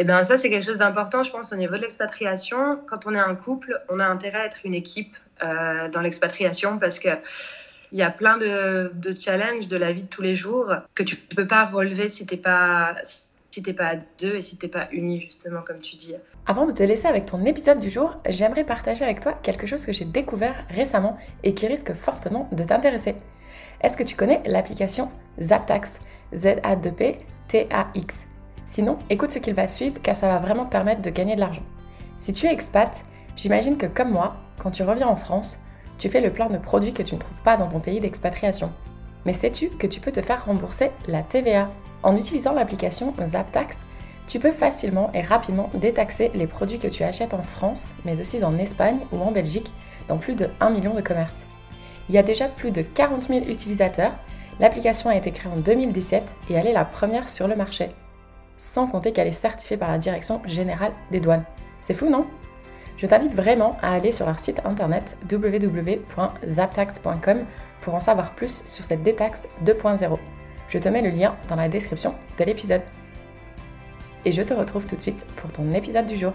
Eh bien, ça, c'est quelque chose d'important, je pense, au niveau de l'expatriation. Quand on est un couple, on a intérêt à être une équipe euh, dans l'expatriation parce que il y a plein de, challenges de la vie de tous les jours que tu ne peux pas relever si tu n'es pas, si pas à deux et si tu n'es pas unis, justement, comme tu dis. Avant de te laisser avec ton épisode du jour, j'aimerais partager avec toi quelque chose que j'ai découvert récemment et qui risque fortement de t'intéresser. Est-ce que tu connais l'application Zaptax? Z-A-2-P-T-A-X Sinon, écoute ce qu'il va suivre car ça va vraiment te permettre de gagner de l'argent. Si tu es expat, j'imagine que comme moi, quand tu reviens en France, tu fais le plein de produits que tu ne trouves pas dans ton pays d'expatriation. Mais sais-tu que tu peux te faire rembourser la TVA En utilisant l'application Zaptax, tu peux facilement et rapidement détaxer les produits que tu achètes en France, mais aussi en Espagne ou en Belgique, dans plus de 1 million de commerces. Il y a déjà plus de 40 000 utilisateurs, l'application a été créée en 2017 et elle est la première sur le marché sans compter qu'elle est certifiée par la Direction générale des douanes. C'est fou, non? Je t'invite vraiment à aller sur leur site internet www.zaptax.com pour en savoir plus sur cette détaxe 2.0. Je te mets le lien dans la description de l'épisode. Et je te retrouve tout de suite pour ton épisode du jour.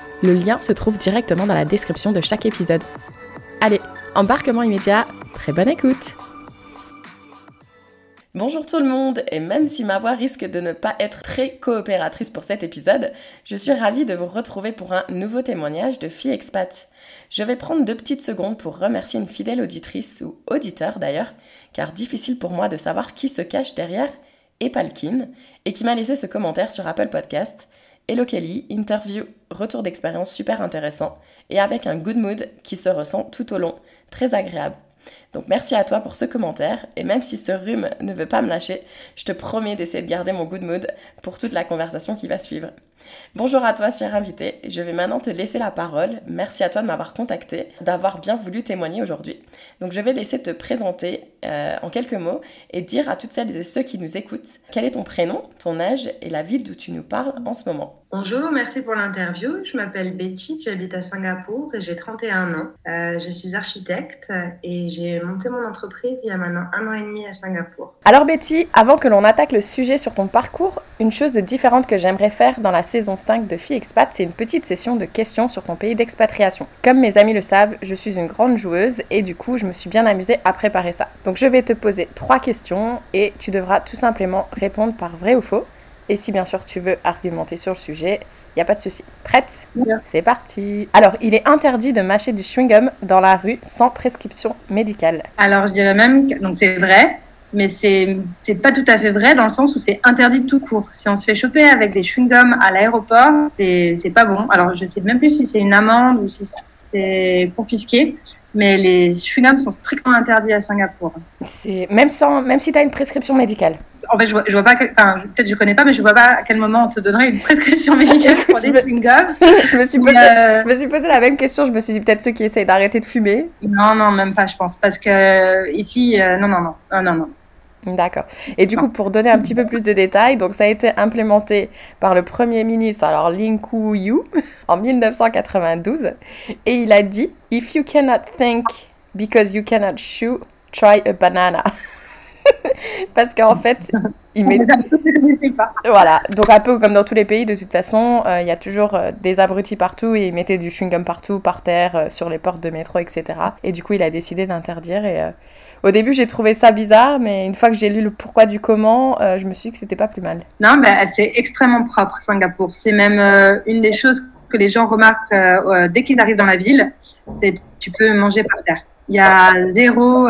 le lien se trouve directement dans la description de chaque épisode. Allez, embarquement immédiat, très bonne écoute Bonjour tout le monde, et même si ma voix risque de ne pas être très coopératrice pour cet épisode, je suis ravie de vous retrouver pour un nouveau témoignage de Fille Expat. Je vais prendre deux petites secondes pour remercier une fidèle auditrice, ou auditeur d'ailleurs, car difficile pour moi de savoir qui se cache derrière Epalkin, et qui m'a laissé ce commentaire sur Apple Podcast. Hello Kelly, interview, retour d'expérience super intéressant et avec un good mood qui se ressent tout au long, très agréable. Donc merci à toi pour ce commentaire et même si ce rhume ne veut pas me lâcher, je te promets d'essayer de garder mon good mood pour toute la conversation qui va suivre. Bonjour à toi, cher invité. Je vais maintenant te laisser la parole. Merci à toi de m'avoir contacté, d'avoir bien voulu témoigner aujourd'hui. Donc, je vais laisser te présenter euh, en quelques mots et dire à toutes celles et ceux qui nous écoutent quel est ton prénom, ton âge et la ville d'où tu nous parles en ce moment. Bonjour, merci pour l'interview. Je m'appelle Betty, j'habite à Singapour et j'ai 31 ans. Euh, je suis architecte et j'ai monté mon entreprise il y a maintenant un an et demi à Singapour. Alors Betty, avant que l'on attaque le sujet sur ton parcours, une chose de différente que j'aimerais faire dans la saison 5 de Fille Expat, c'est une petite session de questions sur ton pays d'expatriation. Comme mes amis le savent, je suis une grande joueuse et du coup, je me suis bien amusée à préparer ça. Donc je vais te poser trois questions et tu devras tout simplement répondre par vrai ou faux. Et si bien sûr tu veux argumenter sur le sujet, il n'y a pas de souci. Prête? C'est parti. Alors, il est interdit de mâcher du chewing-gum dans la rue sans prescription médicale. Alors, je dirais même que donc c'est vrai, mais c'est pas tout à fait vrai dans le sens où c'est interdit tout court. Si on se fait choper avec des chewing-gums à l'aéroport, c'est pas bon. Alors je sais même plus si c'est une amende ou si c'est confisqué, mais les chewing-gums sont strictement interdits à Singapour. Même sans même si tu as une prescription médicale. En fait, je vois, je vois pas, enfin, peut-être je connais pas, mais je vois pas à quel moment on te donnerait une prescription médicale pour des chewing-gums. je, me suis posé, euh... je me suis posé la même question. Je me suis dit peut-être ceux qui essayent d'arrêter de fumer. Non, non, même pas, je pense. Parce que ici, euh, non, non, non, non, non, non. D'accord. Et du coup, pour donner un petit peu plus de détails, donc ça a été implémenté par le Premier ministre, alors Lin Kuo-yu, en 1992, et il a dit If you cannot think because you cannot chew, try a banana. Parce qu'en fait, il met. pas. Voilà, donc un peu comme dans tous les pays, de toute façon, euh, il y a toujours euh, des abrutis partout et il mettait du chewing-gum partout, par terre, euh, sur les portes de métro, etc. Et du coup, il a décidé d'interdire. Et au début, j'ai trouvé ça bizarre, mais une fois que j'ai lu le pourquoi du comment, je me suis dit que c'était pas plus mal. Non, mais c'est extrêmement propre, Singapour. C'est même une des choses que les gens remarquent dès qu'ils arrivent dans la ville, c'est tu peux manger par terre. Il y a zéro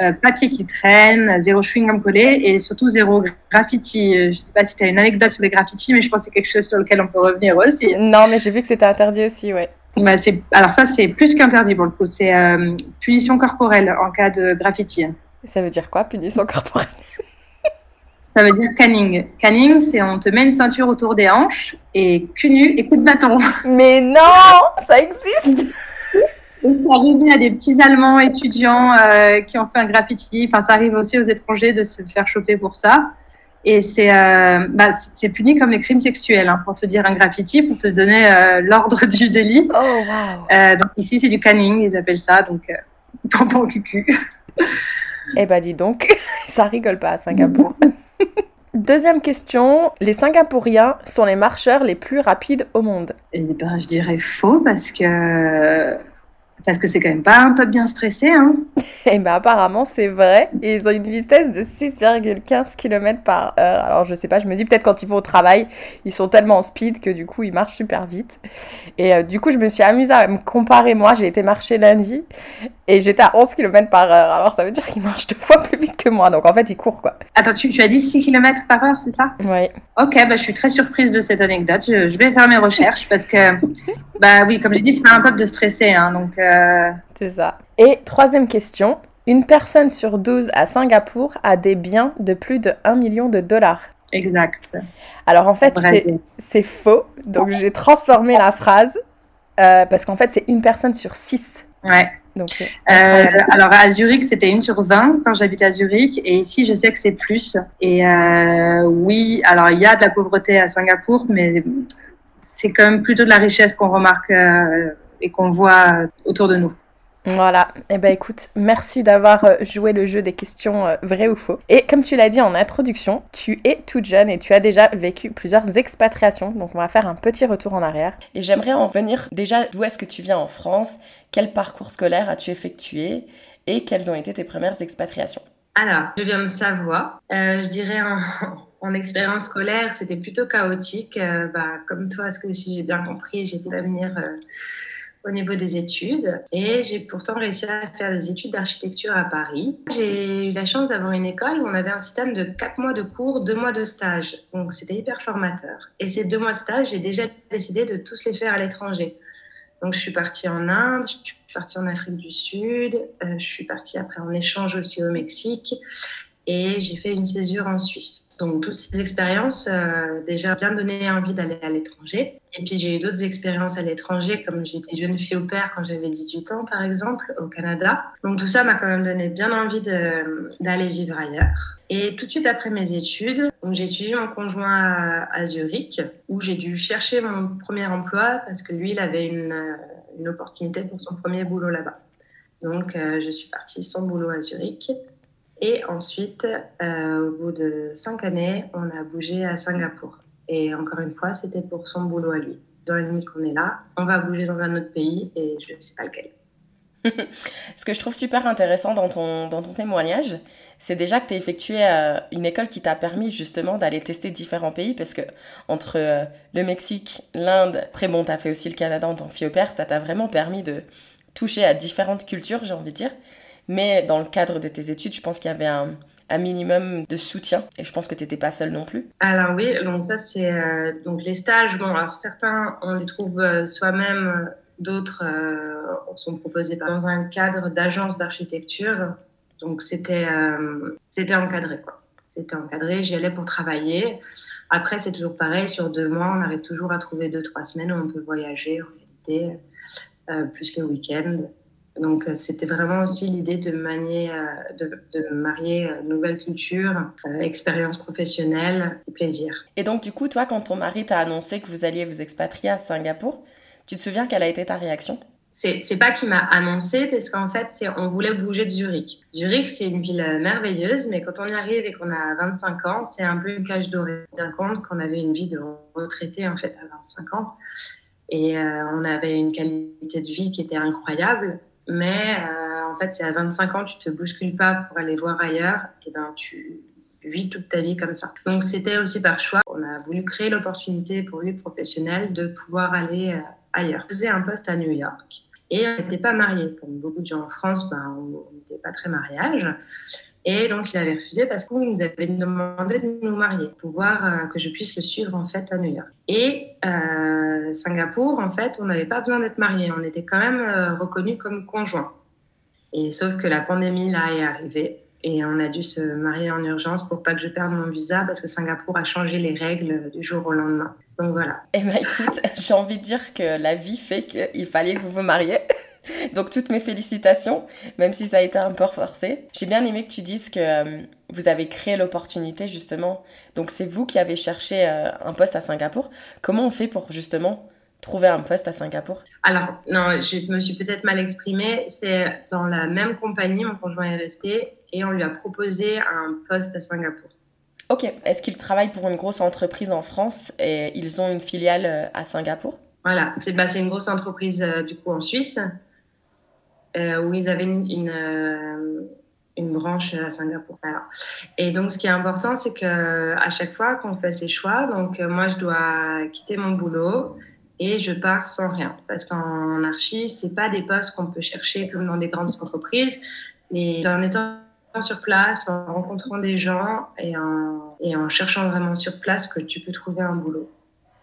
euh, euh, papier qui traîne, zéro chewing-gum collé et surtout zéro graffiti. Je ne sais pas si tu as une anecdote sur les graffitis, mais je pense que c'est quelque chose sur lequel on peut revenir aussi. Non, mais j'ai vu que c'était interdit aussi, ouais. Bah, alors ça, c'est plus qu'interdit pour le coup. C'est euh, punition corporelle en cas de graffiti. Ça veut dire quoi, punition corporelle? Ça veut dire canning. Canning, c'est on te met une ceinture autour des hanches et cul nu et coup de bâton. Mais non, ça existe et ça arrive à des petits Allemands étudiants euh, qui ont fait un graffiti. Enfin, ça arrive aussi aux étrangers de se faire choper pour ça. Et c'est euh, bah, c'est puni comme les crimes sexuels, hein, pour te dire un graffiti, pour te donner euh, l'ordre du délit. Oh, wow. Donc ici, c'est du canning, ils appellent ça, donc tampon cucu. eh ben dis donc, ça rigole pas à Singapour. Deuxième question, les Singapouriens sont les marcheurs les plus rapides au monde. Eh ben, je dirais faux parce que parce que c'est quand même pas un peu bien stressé, hein Et eh ben apparemment c'est vrai. Et ils ont une vitesse de 6,15 km par heure. Alors je sais pas, je me dis peut-être quand ils vont au travail, ils sont tellement en speed que du coup ils marchent super vite. Et euh, du coup je me suis amusée à me comparer moi. J'ai été marcher lundi et j'étais à 11 km par heure. Alors ça veut dire qu'ils marchent deux fois plus vite que moi. Donc en fait ils courent quoi. Attends, tu, tu as dit 6 km par heure, c'est ça? Oui. Ok, bah, je suis très surprise de cette anecdote. Je, vais faire mes recherches parce que, bah oui, comme j'ai dit, c'est pas un peuple de stressé. Hein, donc, euh, C'est ça. Et troisième question. Une personne sur 12 à Singapour a des biens de plus de 1 million de dollars. Exact. Alors en fait, c'est faux. Donc j'ai transformé la phrase euh, parce qu'en fait, c'est une personne sur 6. Ouais. Donc, euh, alors à Zurich, c'était une sur 20 quand j'habite à Zurich. Et ici, je sais que c'est plus. Et euh, oui, alors il y a de la pauvreté à Singapour, mais c'est quand même plutôt de la richesse qu'on remarque euh, et qu'on voit autour de nous. Voilà, et eh ben écoute, merci d'avoir euh, joué le jeu des questions euh, vraies ou faux. Et comme tu l'as dit en introduction, tu es toute jeune et tu as déjà vécu plusieurs expatriations, donc on va faire un petit retour en arrière. Et j'aimerais en venir déjà d'où est-ce que tu viens en France, quel parcours scolaire as-tu effectué? Et quelles ont été tes premières expatriations? Alors, je viens de Savoie, euh, je dirais en, expérience scolaire, c'était plutôt chaotique. bah, comme toi, ce que si j'ai bien compris, j'étais d'avenir au niveau des études et j'ai pourtant réussi à faire des études d'architecture à Paris. J'ai eu la chance d'avoir une école où on avait un système de 4 mois de cours, 2 mois de stage. Donc c'était hyper formateur. Et ces 2 mois de stage, j'ai déjà décidé de tous les faire à l'étranger. Donc je suis partie en Inde, je suis partie en Afrique du Sud, euh, je suis partie après en échange aussi au Mexique et j'ai fait une césure en Suisse. Donc toutes ces expériences euh, déjà bien donné envie d'aller à l'étranger. Et puis j'ai eu d'autres expériences à l'étranger, comme j'étais jeune fille au père quand j'avais 18 ans par exemple, au Canada. Donc tout ça m'a quand même donné bien envie d'aller vivre ailleurs. Et tout de suite après mes études, j'ai suivi mon conjoint à, Zurich, où j'ai dû chercher mon premier emploi parce que lui, il avait une, une opportunité pour son premier boulot là-bas. Donc euh, je suis partie sans boulot à Zurich. Et ensuite, euh, au bout de cinq années, on a bougé à Singapour. Et encore une fois, c'était pour son boulot à lui. Dans et demi qu'on est là, on va bouger dans un autre pays et je ne sais pas lequel. Ce que je trouve super intéressant dans ton, dans ton témoignage, c'est déjà que tu as effectué euh, une école qui t'a permis justement d'aller tester différents pays parce que entre euh, le Mexique, l'Inde, après bon, tu as fait aussi le Canada en tant que fille au père, ça t'a vraiment permis de toucher à différentes cultures, j'ai envie de dire. Mais dans le cadre de tes études, je pense qu'il y avait un, minimum de soutien et je pense que tu n'étais pas seule non plus. Alors oui, donc ça c'est euh, donc les stages. Bon, alors certains on les trouve euh, soi-même, d'autres euh, sont proposés dans un cadre d'agence d'architecture. Donc c'était encadré quoi. C'était encadré. J'y allais pour travailler. Après c'est toujours pareil. Sur deux mois, on arrive toujours à trouver deux trois semaines où on peut voyager en réalité, plus que week-end. Donc, euh, c'était vraiment aussi l'idée de, manier, euh, de, de, marier euh, nouvelle culture, expérience professionnelle et plaisir. Et donc, du coup, toi, quand ton mari t'a annoncé que vous alliez vous expatrier à Singapour, tu te souviens quelle a été ta réaction? C'est pas qu'il m'a annoncé parce qu'en fait, on voulait bouger de Zurich. Zurich, c'est une ville merveilleuse, mais quand on y arrive et qu'on a 25 ans, c'est un peu une cage dorée. Bien compte qu'on avait une vie de retraité en fait à 25 ans et euh, on avait une qualité de vie qui était incroyable. Mais euh, en fait, c'est à 25 ans, tu te bouscules pas pour aller voir ailleurs, et ben tu vis toute ta vie comme ça. Donc c'était aussi par choix. On a voulu créer l'opportunité pour lui professionnel de pouvoir aller euh, ailleurs. Je faisais un poste à New York et on n'était pas mariés. Comme beaucoup de gens en France, ben, on n'était pas très mariage. Et donc, il avait refusé parce qu'il nous avait demandé de nous marier, pouvoir euh, que je puisse le suivre en fait à New York. Et euh, Singapour, en fait, on n'avait pas besoin d'être mariés, on était quand même euh, reconnus comme conjoints. Et sauf que la pandémie là est arrivée et on a dû se marier en urgence pour pas que je perde mon visa parce que Singapour a changé les règles du jour au lendemain. Donc voilà. Eh ben écoute, j'ai envie de dire que la vie fait qu'il fallait que vous vous mariez. Donc toutes mes félicitations, même si ça a été un peu forcé. J'ai bien aimé que tu dises que euh, vous avez créé l'opportunité justement. Donc c'est vous qui avez cherché euh, un poste à Singapour. Comment on fait pour justement trouver un poste à Singapour? Alors, non, je me suis peut-être mal exprimée. C'est dans la même compagnie, mon conjoint est resté, et on lui a proposé un poste à Singapour. Ok. Est-ce qu'ils travaillent pour une grosse entreprise en France et ils ont une filiale euh, à Singapour? Voilà, c'est bah, une grosse entreprise euh, du coup en Suisse où ils avaient une, une, branche à Singapour. Et donc, ce qui est important, c'est que à chaque fois qu'on fait ses choix, donc moi, je dois quitter mon boulot et je pars sans rien. Parce qu'en archi, c'est pas des postes qu'on peut chercher comme dans des grandes entreprises. Et en étant sur place, en rencontrant des gens et en, et en cherchant vraiment sur place que tu peux trouver un boulot.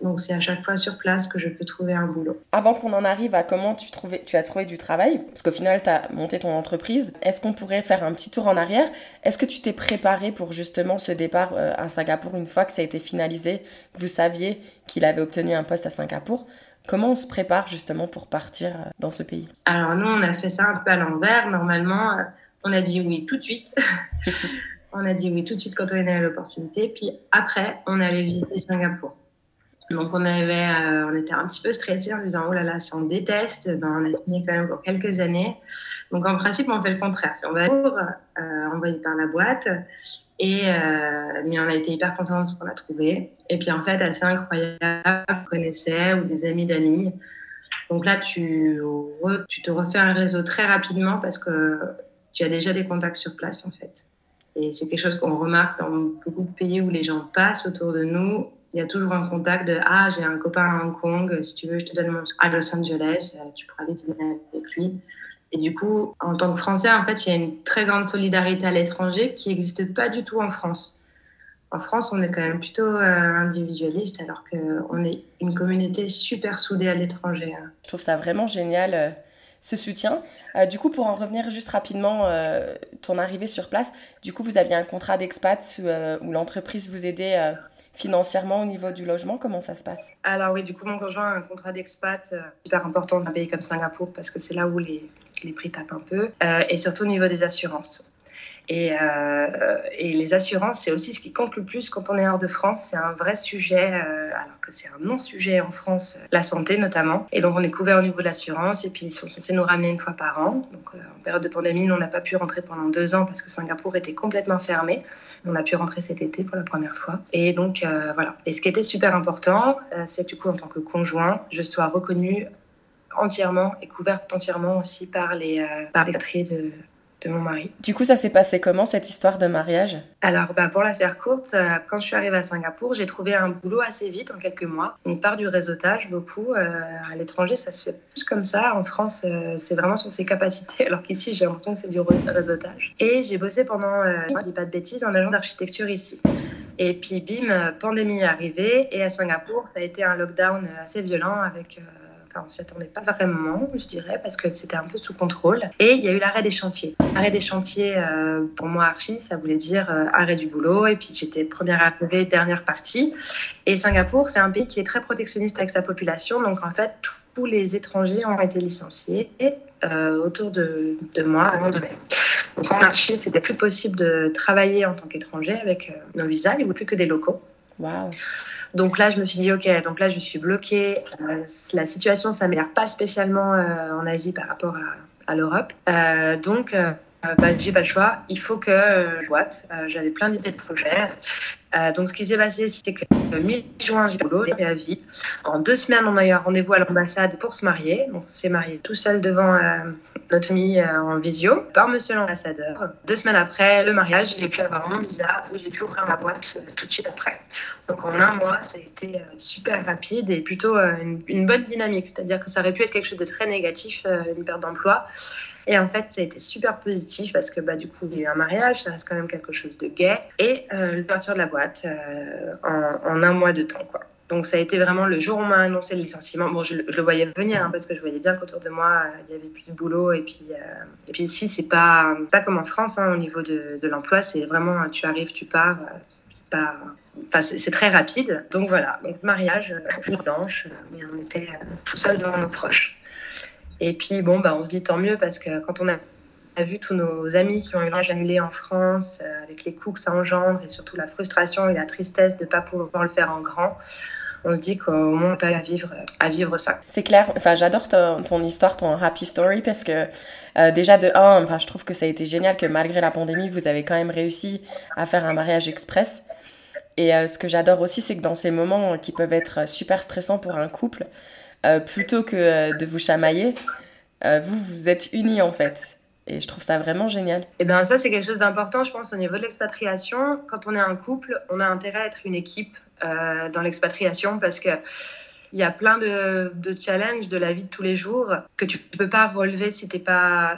Donc c'est à chaque fois sur place que je peux trouver un boulot. Avant qu'on en arrive à comment tu, trouvais, tu as trouvé du travail, parce qu'au final tu as monté ton entreprise, est-ce qu'on pourrait faire un petit tour en arrière? Est-ce que tu t'es préparé pour justement ce départ euh, à Singapour une fois que ça a été finalisé, que vous saviez qu'il avait obtenu un poste à Singapour Comment on se prépare justement pour partir euh, dans ce pays? Alors nous on a fait ça un peu à l'envers. Normalement euh, on a dit oui tout de suite. on a dit oui tout de suite quand on est à l'opportunité. Puis après, on allait visiter Singapour. Donc on avait, euh, on était un petit peu stressé en disant oh là là, si on déteste, ben, on a signé quand même pour quelques années. Donc en principe, on fait le contraire. on va pour euh, envoyé par la boîte. Et euh, mais on a été hyper contents de ce qu'on a trouvé. Et puis en fait, assez incroyable, on connaissait ou des amis d'amis. Donc là, tu, tu te refais un réseau très rapidement parce que tu as déjà des contacts sur place en fait. Et c'est quelque chose qu'on remarque dans beaucoup de pays où les gens passent autour de nous. Il y a toujours un contact de Ah, j'ai un copain à Hong Kong, si tu veux, je te donne mon. à Los Angeles, euh, tu pourras aller dîner avec lui. Et du coup, en tant que Français, en fait, il y a une très grande solidarité à l'étranger qui n'existe pas du tout en France. En France, on est quand même plutôt euh, individualiste, alors qu'on est une communauté super soudée à l'étranger. Hein. Je trouve ça vraiment génial euh, ce soutien. Du coup, pour en revenir juste rapidement, ton arrivée sur place, du coup, vous aviez un contrat d'expat où, l'entreprise vous aidait financièrement au niveau du logement Comment ça se passe? Alors oui, du coup, mon conjoint a un contrat d'expat super important dans un pays comme Singapour parce que c'est là où les, les prix tapent un peu. et surtout au niveau des assurances. Et, euh, et, les assurances, c'est aussi ce qui compte le plus quand on est hors de France. C'est un vrai sujet, euh, alors que c'est un non-sujet en France, la santé notamment. Et donc on est couvert au niveau de l'assurance et puis ils sont censés nous ramener une fois par an. Donc euh, en période de pandémie, on n'a pas pu rentrer pendant deux ans parce que Singapour était complètement fermé. On a pu rentrer cet été pour la première fois. Et donc euh, voilà. Et ce qui était super important, euh, c'est du coup en tant que conjoint, je sois reconnue entièrement et couverte entièrement aussi par les, par les de de mon mari. Du coup, ça s'est passé comment cette histoire de mariage? Alors, bah, pour la faire courte, euh, quand je suis arrivée à Singapour, j'ai trouvé un boulot assez vite, en quelques mois. On part du réseautage beaucoup. Euh, à l'étranger, ça se fait plus comme ça. En France, euh, c'est vraiment sur ses capacités, alors qu'ici, j'ai l'impression que c'est du réseautage. Et j'ai bossé pendant, je dis pas de bêtises, en agence d'architecture ici. Et puis, bim, pandémie est arrivée. Et à Singapour, ça a été un lockdown assez violent avec on s'y attendait pas vraiment, je dirais, parce que c'était un peu sous contrôle. Et il y a eu l'arrêt des chantiers. Arrêt des chantiers, euh, pour moi, archi, ça voulait dire euh, arrêt du boulot. Et puis j'étais première arrivée, dernière partie. Et Singapour, c'est un pays qui est très protectionniste avec sa population. Donc en fait, tous les étrangers ont été licenciés euh, autour de, de moi avant de mai. Donc en archi, c'était plus possible de travailler en tant qu'étranger avec nos visas. Il n'y avait plus que des locaux. Waouh Donc là, je me suis dit, ok, donc là, je suis bloquée. Euh, la situation s'améliore pas spécialement en Asie par rapport à, l'Europe. donc, bah, j'ai pas le choix. Il faut que je boite. J'avais plein d'idées de projets. Euh, donc, ce qui s'est passé, c'est que le mi-juin, j'ai boulot, et à vie. En deux semaines, on a eu un rendez-vous à l'ambassade pour se marier. Donc, on s'est marié tout seul devant euh, notre famille euh, en visio par monsieur l'ambassadeur. Deux semaines après le mariage, j'ai pu avoir mon visa où j'ai pu ouvrir ma boîte tout de suite après. Donc, en un mois, ça a été super rapide et plutôt une, bonne dynamique. C'est-à-dire que ça aurait pu être quelque chose de très négatif, une perte d'emploi. Et en fait, ça a été super positif parce que bah, du coup, il y a eu un mariage, ça reste quand même quelque chose de gay. Et euh, l'ouverture de la boîte euh, en, un mois de temps. Quoi. Donc ça a été vraiment le jour où on m'a annoncé le licenciement. Bon, je, le voyais venir hein, parce que je voyais bien qu'autour de moi, euh, il y avait plus de boulot. Et puis, euh, et puis ici, c'est pas, pas comme en France hein, au niveau de, de l'emploi. C'est vraiment, tu arrives, tu pars. C'est pas... Enfin, c'est très rapide. Donc voilà, donc mariage, blanche, mais on était tout seul devant nos proches. Et puis, bon, bah, on se dit tant mieux parce que quand on a, vu tous nos amis qui ont eu l'âge annulé en France, euh, avec les coûts que ça engendre et surtout la frustration et la tristesse de ne pas pouvoir le faire en grand, on se dit qu'au moins on peut à vivre, à vivre ça. C'est clair, enfin, j'adore ton, histoire, ton happy story, parce que euh, déjà de un, enfin, je trouve que ça a été génial que malgré la pandémie, vous avez quand même réussi à faire un mariage express. Et euh, ce que j'adore aussi, c'est que dans ces moments qui peuvent être super stressants pour un couple, euh, plutôt que de vous chamailler, vous, vous êtes unis en fait. Et je trouve ça vraiment génial. Et eh bien ça, c'est quelque chose d'important, je pense, au niveau de l'expatriation. Quand on est un couple, on a intérêt à être une équipe dans l'expatriation parce que il y a plein de, de, challenges de la vie de tous les jours que tu ne peux pas relever si tu n'es pas,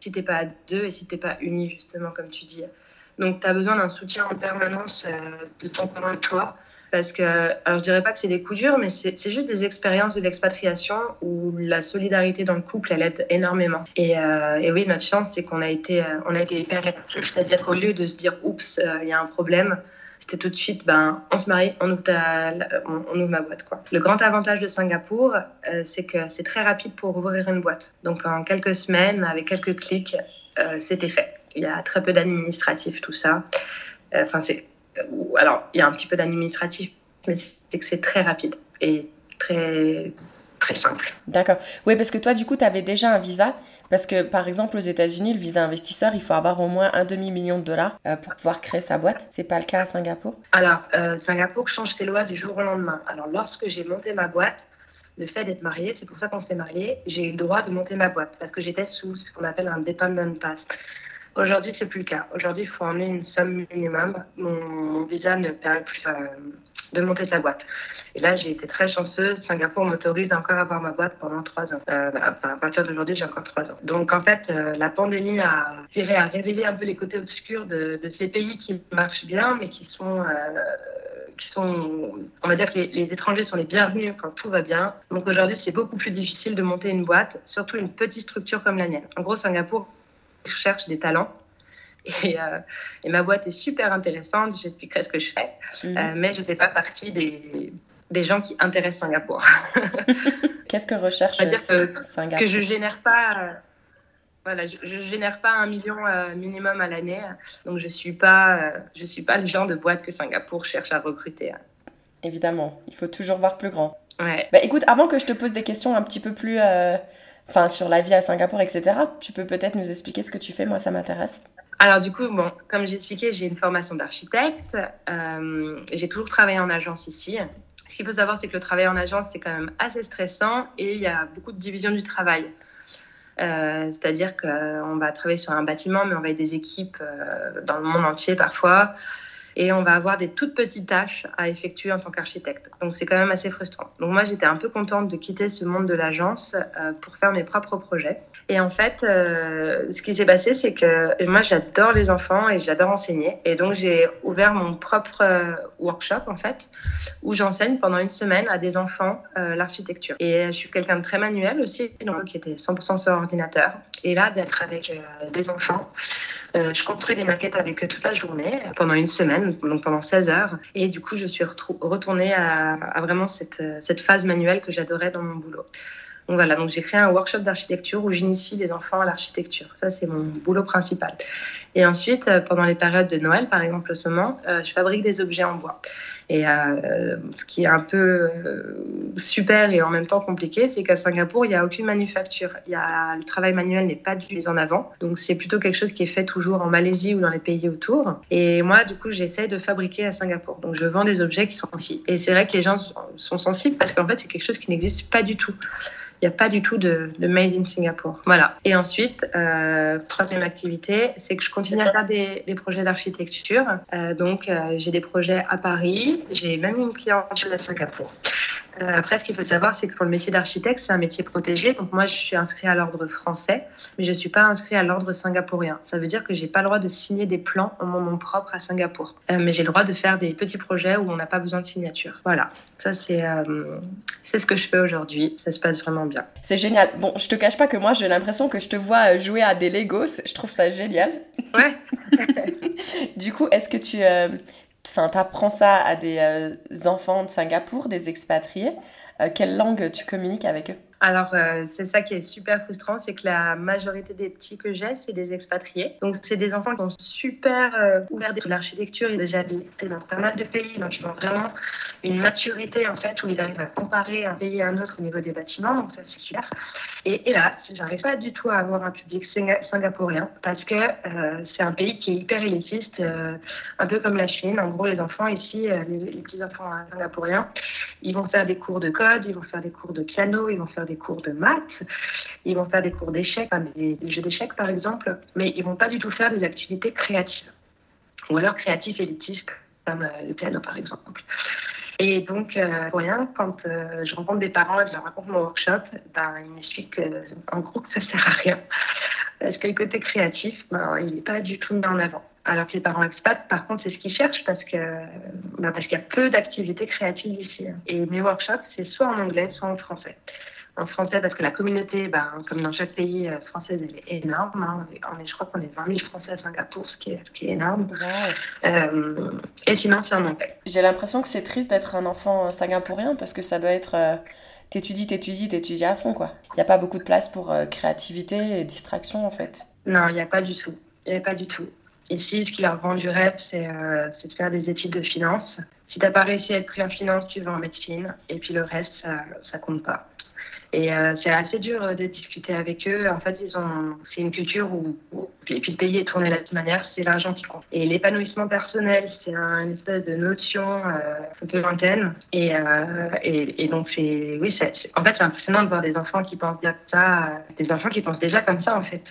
si pas à deux et si tu n'es pas unis, justement, comme tu dis. Donc, tu as besoin d'un soutien en permanence de ton conjoint de toi parce que, alors je dirais pas que c'est des coups durs, mais c'est juste des expériences de l'expatriation où la solidarité dans le couple, elle aide énormément. Et, euh, oui, notre chance, c'est qu'on a été, euh, a été hyper c'est-à-dire qu'au lieu de se dire, oups, euh, il y a un problème, c'était tout de suite, ben, on se marie, on ouvre, on, ouvre ma boîte. Quoi. Le grand avantage de Singapour, c'est que c'est très rapide pour ouvrir une boîte. Donc en quelques semaines, avec quelques clics, c'était fait. Il y a très peu d'administratifs, tout ça. Enfin, c'est alors, il y a un petit peu d'administratif, mais c'est que c'est très rapide et très très simple. D'accord. Oui, parce que toi, du coup, tu avais déjà un visa. Parce que, par exemple, aux États-Unis, le visa investisseur, il faut avoir au moins un demi-million de dollars euh, pour pouvoir créer sa boîte. C'est pas le cas à Singapour? Alors, euh, Singapour change ses lois du jour au lendemain. Alors, lorsque j'ai monté ma boîte, le fait d'être mariée, c'est pour ça qu'on s'est mariés, j'ai eu le droit de monter ma boîte parce que j'étais sous ce qu'on appelle un dependent pass. Aujourd'hui, c'est plus le cas. Aujourd'hui, il faut emmener une somme minimum. Mon, visa ne permet plus euh, de monter sa boîte. Et là, j'ai été très chanceuse. Singapour m'autorise encore à avoir ma boîte pendant trois ans. Euh, à partir d'aujourd'hui, j'ai encore trois ans. Donc, en fait, euh, la pandémie a tiré à un peu les côtés obscurs de, ces pays qui marchent bien, mais qui sont qui sont, on va dire que les, les, étrangers sont les bienvenus quand tout va bien. Donc aujourd'hui, c'est beaucoup plus difficile de monter une boîte, surtout une petite structure comme la mienne. En gros, Singapour cherche des talents. Et, euh, et, ma boîte est super intéressante, j'expliquerai ce que je fais, mhm. euh, mais je ne fais pas partie des, des gens qui intéressent Singapour. Qu'est-ce que recherche que, Singapour Que je génère pas, voilà, je, génère pas un million euh, minimum à l'année, donc je suis pas, je suis pas le genre de boîte que Singapour cherche à recruter. Évidemment, il faut toujours voir plus grand. Ouais. Bah, écoute, avant que je te pose des questions un petit peu plus enfin sur la vie à Singapour, etc. Tu peux peut-être nous expliquer ce que tu fais, moi ça m'intéresse. Alors du coup, bon, comme j'ai expliqué, j'ai une formation d'architecte. Euh, j'ai toujours travaillé en agence ici. Ce qu'il faut savoir, c'est que le travail en agence, c'est quand même assez stressant et il y a beaucoup de division du travail. Euh, c'est-à-dire qu'on va travailler sur un bâtiment, mais on va être des équipes euh, dans le monde entier parfois et on va avoir des toutes petites tâches à effectuer en tant qu'architecte. Donc c'est quand même assez frustrant. Donc moi j'étais un peu contente de quitter ce monde de l'agence euh, pour faire mes propres projets. Et en fait, euh, ce qui s'est passé, c'est que moi j'adore les enfants et j'adore enseigner. Et donc j'ai ouvert mon propre euh, workshop en fait, où j'enseigne pendant une semaine à des enfants l'architecture. Et je suis quelqu'un de très manuel aussi, donc qui était 100% sur ordinateur. Et là, d'être avec des enfants, euh, je construis des maquettes avec eux toute la journée, pendant une semaine, donc pendant 16 heures. Et du coup, je suis retournée à, vraiment cette, cette, phase manuelle que j'adorais dans mon boulot. Donc voilà, donc j'ai créé un workshop d'architecture où j'initie les enfants à l'architecture. Ça, c'est mon boulot principal. Et ensuite, euh, pendant les périodes de Noël, par exemple, en ce moment, euh, je fabrique des objets en bois. Et euh, ce qui est un peu euh, super et en même temps compliqué, c'est qu'à Singapour, il n'y a aucune manufacture. Il y a, le travail manuel n'est pas du en avant. Donc c'est plutôt quelque chose qui est fait toujours en Malaisie ou dans les pays autour. Et moi, du coup, j'essaie de fabriquer à Singapour. Donc je vends des objets qui sont ici. Et c'est vrai que les gens sont sensibles parce qu'en fait, c'est quelque chose qui n'existe pas du tout. Il n'y a pas du tout de, de, Made in Singapour. Voilà. Et ensuite, euh, troisième activité, c'est que je continue à faire des, des projets d'architecture. Euh, donc, euh, j'ai des projets à Paris. J'ai même une cliente à Singapour. Euh, après, ce qu'il faut savoir, c'est que pour le métier d'architecte, c'est un métier protégé. Donc moi, je suis inscrit à l'ordre français, mais je ne suis pas inscrit à l'ordre singapourien. Ça veut dire que j'ai pas le droit de signer des plans en mon nom propre à Singapour. Euh, mais j'ai le droit de faire des petits projets où on n'a pas besoin de signature. Voilà, ça c'est euh, c'est ce que je fais aujourd'hui. Ça se passe vraiment bien. C'est génial. Bon, je te cache pas que moi, j'ai l'impression que je te vois jouer à des Legos. Je trouve ça génial. Ouais. du coup, est-ce que tu Enfin, tu apprends ça à des euh, enfants de Singapour, des expatriés. Euh, quelle langue tu communiques avec eux? Alors, euh, c'est ça qui est super frustrant, c'est que la majorité des petits que j'ai, c'est des expatriés. Donc, c'est des enfants qui sont super euh, ouverts de l'architecture. Ils ont déjà habité dans pas mal de pays, donc ils ont vraiment une maturité, en fait, où ils arrivent à comparer un pays à un autre au niveau des bâtiments. Donc, ça, c'est super. Et, et là, j'arrive pas du tout à avoir un public singapourien parce que euh, c'est un pays qui est hyper élitiste, euh, un peu comme la Chine. En gros, les enfants ici, les petits enfants singapouriens, ils vont faire des cours de code, ils vont faire des cours de piano, ils vont faire des cours de maths, ils vont faire des cours d'échecs, des, des, jeux d'échecs par exemple, mais ils vont pas du tout faire des activités créatives ou alors créatives élitistes comme euh, le piano par exemple. Et donc, euh, pour rien, quand euh, je rencontre des parents et que je leur raconte mon workshop, ben, ils m'expliquent qu'en groupe, ça sert à rien. Parce que le côté créatif, ben, il n'est pas du tout mis en avant. Alors que les parents expats, par contre, c'est ce qu'ils cherchent parce que ben, parce qu'il y a peu d'activités créatives ici. Et mes workshops, c'est soit en anglais, soit en français en français parce que la communauté, ben, comme dans chaque pays euh, français, elle est énorme. Hein. On est, je crois qu'on est 20 000 Français à Singapour, ce qui est, ce qui est énorme. Ouais. Euh, et sinon, c'est en anglais. J'ai l'impression que c'est triste d'être un enfant singapourien parce que ça doit être... Euh, t'étudies, t'étudies, t'étudies à fond, quoi. Il n'y a pas beaucoup de place pour euh, créativité et distraction, en fait. Non, il n'y a pas du tout. Il n'y a pas du tout. Ici, ce qui leur rend du rêve, c'est euh, de faire des études de finance. Si tu n'as pas réussi à être pris en finance, tu vas en médecine. Et puis le reste, ça, ça compte pas. Et euh, c'est assez dur euh, de discuter avec eux. En fait, ils ont, c'est une culture où, où et puis le pays est tourné de la même manière, c'est l'argent qui compte. Et l'épanouissement personnel, c'est un, une espèce de notion euh, un peu lointaine. Et, euh, et, et, donc, c'est, oui, c'est, en fait, c'est impressionnant de voir des enfants qui pensent déjà ça, des enfants qui pensent déjà comme ça, en fait.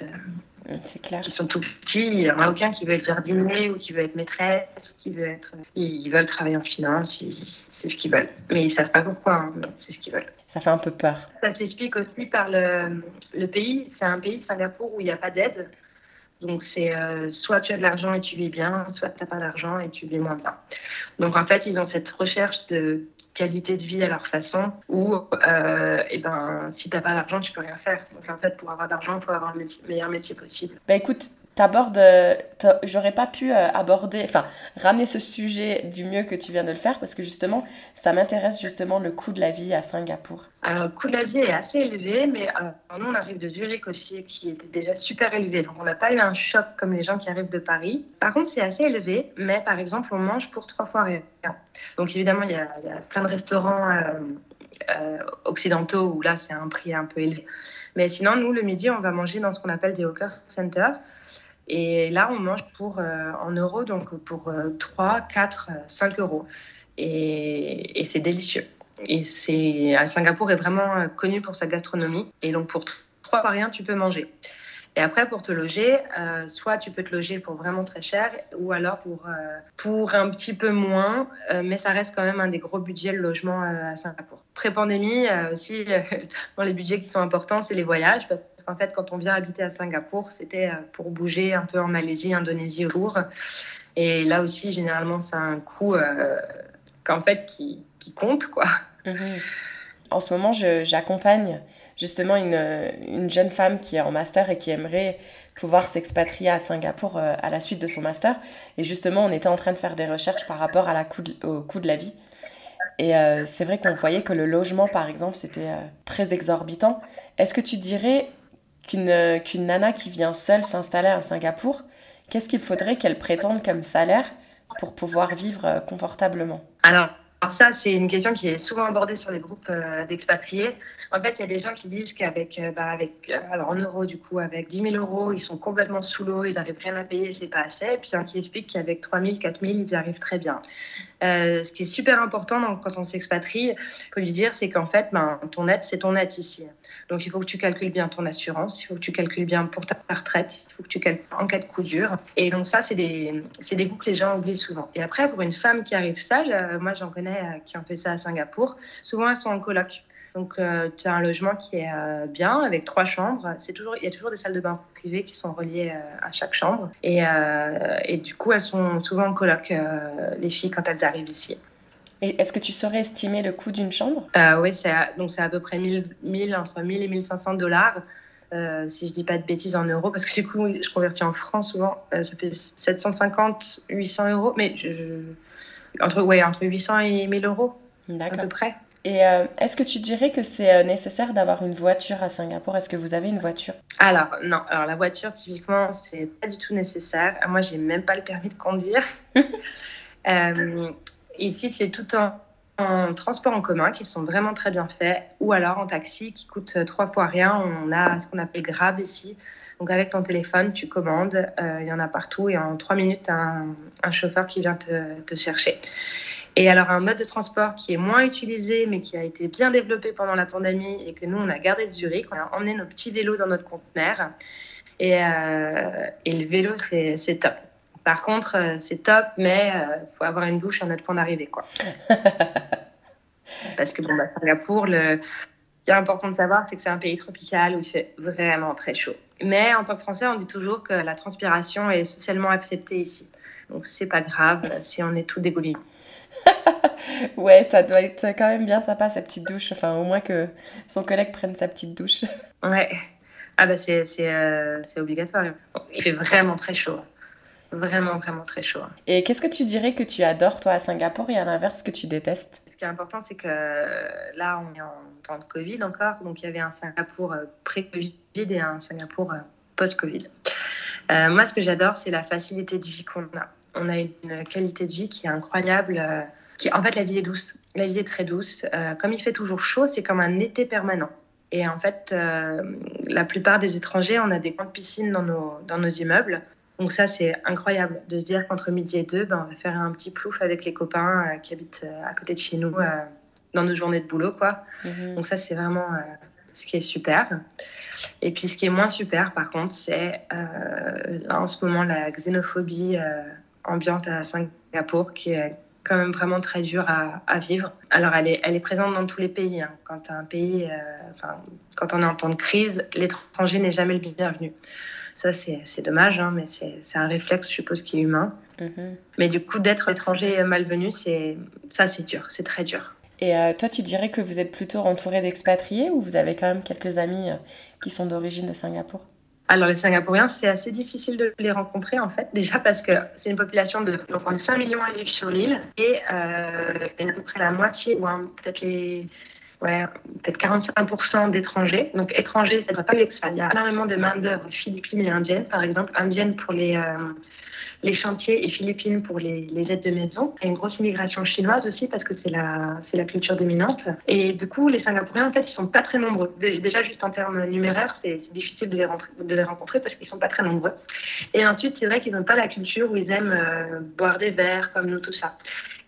C'est clair. Ils sont tout petits, il n'y en a aucun qui veut être jardinier ou qui veut être maîtresse, ou qui veut être. Ils veulent travailler en finance. Ils, c'est ce qu'ils veulent. Mais ils ne savent pas pourquoi, hein. c'est ce qu'ils veulent. Ça fait un peu peur. Ça s'explique aussi par le, le pays. C'est un pays, Singapour, où il n'y a pas d'aide. Donc, c'est euh, soit tu as de l'argent et tu vis bien, soit tu n'as pas d'argent et tu vis moins bien. Donc, en fait, ils ont cette recherche de qualité de vie à leur façon où, euh, et ben, si tu n'as pas d'argent, tu peux rien faire. Donc, en fait, pour avoir d'argent, il faut avoir le meilleur métier possible. Bah écoute, t'abordes, j'aurais pas pu euh, aborder, enfin, ramener ce sujet du mieux que tu viens de le faire parce que justement, ça m'intéresse justement le coût de la vie à Singapour. Alors, le coût de la vie est assez élevé, mais euh, nous, on arrive de Zurich aussi, qui était déjà super élevé. Donc, on n'a pas eu un choc comme les gens qui arrivent de Paris. Par contre, c'est assez élevé, mais par exemple, on mange pour trois fois rien. Donc, évidemment, il y a, plein de restaurants euh, euh, occidentaux où là, c'est un prix un peu élevé. Mais sinon, nous, le midi, on va manger dans ce qu'on appelle des hawker centers. Et là, on mange pour, euh, en euros, donc pour euh, 3, 4, 5 euros. Et, et c'est délicieux. Et c'est, Singapour est vraiment connu pour sa gastronomie. Et donc, pour 3 par rien, tu peux manger. Et après, pour te loger, euh, soit tu peux te loger pour vraiment très cher, ou alors pour, euh, pour un petit peu moins, euh, mais ça reste quand même un des gros budgets, le logement à Singapour. Pré-pandémie, aussi, dans les budgets qui sont importants, c'est les voyages, parce qu'en fait, quand on vient habiter à Singapour, c'était pour bouger un peu en Malaisie, Indonésie autour. Et là aussi, généralement, c'est un coût qu'en fait, qui, qui compte, quoi. Mmh. En ce moment, j'accompagne justement une, une, jeune femme qui est en master et qui aimerait pouvoir s'expatrier à Singapour euh, à la suite de son master. Et justement, on était en train de faire des recherches par rapport au coût de la vie. Et euh, c'est vrai qu'on voyait que le logement, par exemple, c'était euh, très exorbitant. Est-ce que tu dirais qu'une nana qui vient seule s'installer à Singapour, qu'est-ce qu'il faudrait qu'elle prétende comme salaire pour pouvoir vivre confortablement? Alors, ça, c'est une question qui est souvent abordée sur les groupes euh, d'expatriés. En fait, il y a des gens qui disent qu'avec, euh, bah, avec, euh, alors en euros du coup, avec 10 000 euros, ils sont complètement sous l'eau, ils n'arrivent rien à payer, c'est pas assez. Et puis un qui explique qu'avec 3 000, 4 000, ils y arrivent très bien. ce qui est super important quand on s'expatrie, il faut lui dire, c'est qu'en fait, ben, ton aide, c'est ton aide ici. Donc il faut que tu calcules bien ton assurance, il faut que tu calcules bien pour ta retraite, il faut que tu calcules en cas de coup dur. Et donc ça, c'est des, des goûts que les gens oublient souvent. Et après, pour une femme qui arrive seule, euh, moi j'en connais euh, qui ont fait ça à Singapour, souvent elles sont en coloc. Donc, euh, tu as un logement qui est bien, avec trois chambres. C'est toujours, il y a toujours des salles de bain privées qui sont reliées à chaque chambre. Et, et, du coup, elles sont souvent en coloc, les filles, quand elles arrivent ici. Et est-ce que tu saurais estimer le coût d'une chambre? Euh, Oui, c'est à, donc c'est à peu près 1000, entre 1000 et 1500 dollars. Euh, si je dis pas de bêtises en euros, parce que du coup, je convertis en francs souvent, euh, ça fait 750, 800 euros, mais entre, ouais, entre 800 et 1000 euros à peu près. Et est-ce que tu dirais que c'est nécessaire d'avoir une voiture à Singapour? Est-ce que vous avez une voiture? Alors non, alors la voiture typiquement c'est pas du tout nécessaire. Moi j'ai même pas le permis de conduire. Ici, c'est tout en, transport en commun qui sont vraiment très bien faits, ou alors en taxi qui coûte trois fois rien. On a ce qu'on appelle Grab ici. Donc avec ton téléphone, tu commandes, euh, il y en a partout, et en trois minutes, as un, chauffeur qui vient te, chercher. Et alors un mode de transport qui est moins utilisé, mais qui a été bien développé pendant la pandémie et que nous, on a gardé de Zurich, on a emmené nos petits vélos dans notre conteneur. Et, euh, et le vélo, c'est top. Par contre, euh, c'est top, mais il euh, faut avoir une douche à notre point d'arrivée. quoi. Parce que bon, bah, Singapour, le... ce qui est important de savoir, c'est que c'est un pays tropical où il fait vraiment très chaud. Mais en tant que Français, on dit toujours que la transpiration est socialement acceptée ici. Donc c'est pas grave euh, si on est tout dégouli. ouais, ça doit être quand même bien sympa sa petite douche. Enfin, au moins que son collègue prenne sa petite douche. Ouais. Ah bah c'est obligatoire. Il fait vraiment très chaud vraiment, vraiment très chaud. Et qu'est-ce que tu dirais que tu adores, toi, à Singapour, et à l'inverse, que tu détestes? Ce qui est important, c'est que là, on est en temps de Covid encore, donc il y avait un Singapour euh, pré-Covid et un Singapour euh, post-Covid. Euh, moi, ce que j'adore, c'est la facilité de vie qu'on a. On a une qualité de vie qui est incroyable. qui, en fait, la vie est douce. La vie est très douce. comme il fait toujours chaud, c'est comme un été permanent. Et en fait, la plupart des étrangers, on a des grandes piscines dans nos, dans nos immeubles. Donc ça, c'est incroyable de se dire qu'entre midi et deux, ben, on va faire un petit plouf avec les copains euh, qui habitent euh, à côté de chez nous euh, dans nos journées de boulot. quoi. Mhm. Donc ça, c'est vraiment ce qui est super. Et puis ce qui est moins super, par contre, c'est là en ce moment la xénophobie ambiante à Singapour qui est quand même vraiment très dure à, vivre. Alors elle est, elle est présente dans tous les pays. Hein. Quand, un pays enfin, quand on est en temps de crise, l'étranger n'est jamais le bienvenu. Ça, c'est dommage, hein, mais c'est un réflexe, je suppose, qui est humain. Mhm. Mais du coup, d'être étranger malvenu, ça, c'est dur, c'est très dur. Et euh, toi, tu dirais que vous êtes plutôt entouré d'expatriés ou vous avez quand même quelques amis euh, qui sont d'origine de Singapour? Alors les Singapouriens, c'est assez difficile de les rencontrer en fait, déjà parce que c'est une population de donc on 5 millions à vivre sur l'île et euh, à peu près la moitié ou peut-être les ouais, peut-être 45% d'étrangers. Donc étrangers, ça ne pas l'expat. Il y a énormément de main-d'œuvre philippines et indiennes, par exemple, indiennes pour les, euh, les chantiers et philippines pour les, aides de maison. Il y a une grosse immigration chinoise aussi parce que c'est la, culture dominante. Et du coup, les Singapouriens, en fait, ils sont pas très nombreux. Déjà, juste en termes numéraires, c'est, difficile de les, de les rencontrer parce qu'ils sont pas très nombreux. Et ensuite, c'est vrai qu'ils n'ont pas la culture où ils aiment euh, boire des verres comme nous, tout ça.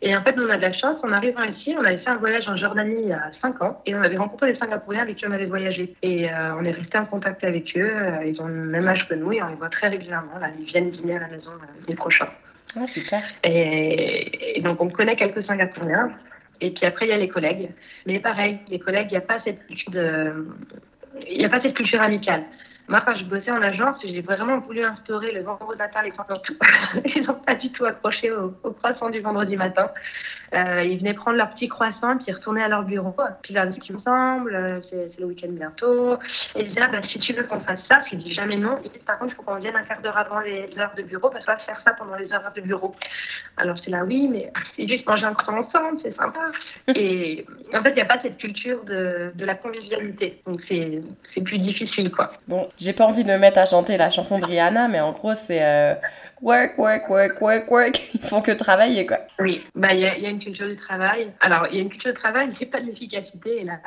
Et en fait, nous, on a de la chance. En arrivant ici, on avait fait un voyage en Jordanie il y a 5 ans et on avait rencontré des Singapouriens avec qui on avait voyagé. Et euh, on est resté en contact avec eux. Euh, ils ont le même âge que nous et on les voit très régulièrement. Là, ils viennent dîner à la maison euh, les prochains. Ah, super. Et, donc, on connaît quelques Singapouriens. Et puis après, il y a les collègues. Mais pareil, les collègues, il n'y a pas cette culture de... Il n'y a pas cette culture amicale. Moi, quand je bossais en agence, j'ai vraiment voulu instaurer le vendredi matin les. Ils n'ont pas du tout accroché au, croissant du vendredi matin. Euh, ils venaient prendre leur petit croissant, puis retourner à leur bureau. Puis là, ce me semble, euh, c'est le week-end bientôt. Et ils disaient, ah, bah, si tu veux qu'on fasse ça, ce qu'ils disent jamais non, ils disent, par contre, il faut qu'on vienne un quart d'heure avant les heures de bureau, parce qu'on va faire ça pendant les heures de bureau. Alors c'est là, oui, mais c'est juste manger un croissant ensemble, c'est sympa. Et en fait, il n'y a pas cette culture de, de la convivialité. Donc c'est plus difficile, quoi. Bon, J'ai pas envie de me mettre à chanter la chanson de Rihanna, mais en gros, c'est euh, work, work, work, work, work. Ils font que travailler, quoi. Oui, bah il y, a une culture du travail. Alors, il y a une culture du travail, mais pas de l'efficacité, hélas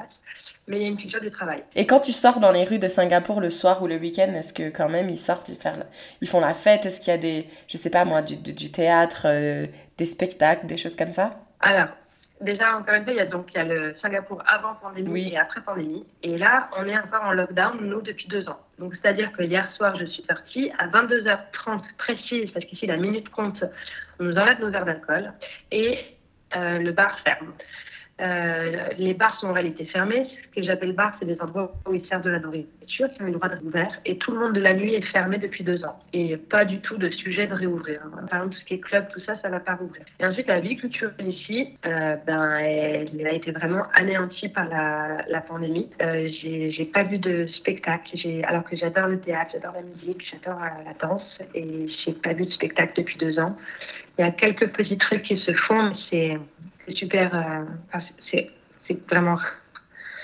mais il y a une culture du travail. Et quand tu sors dans les rues de Singapour le soir ou le week-end, est-ce que quand même ils sortent, ils, ils font la fête? Est-ce qu'il y a des, je sais pas moi, du, du théâtre, euh, des spectacles, des choses comme ça? Alors, déjà, encore une fois, il y a donc il y a le Singapour avant pandémie et après pandémie. Et là, on est encore en lockdown, nous, depuis deux ans. Donc, c'est-à-dire que hier soir, je suis sortie à 22h30 précise, parce qu'ici, la minute compte, on nous enlève nos verres d'alcool et euh, le bar ferme. Euh, les bars sont en réalité fermés. Ce que j'appelle bar, c'est des endroits où ils servent de la nourriture, qui ont le droit d'être ouverts. Et tout le monde de la nuit est fermé depuis deux ans. Et pas du tout de sujet de réouvrir. Par exemple, tout ce qui est club, tout ça, ça va pas rouvrir. Et ensuite, la vie culturelle ici, euh, ben, elle, a été vraiment anéantie par la, la pandémie. Euh, j'ai pas vu de spectacle, alors que j'adore le théâtre, j'adore la musique, j'adore euh, la danse. Et j'ai pas vu de spectacle depuis deux ans. Il y a quelques petits trucs qui se font, mais c'est c'est super. Euh, c'est vraiment.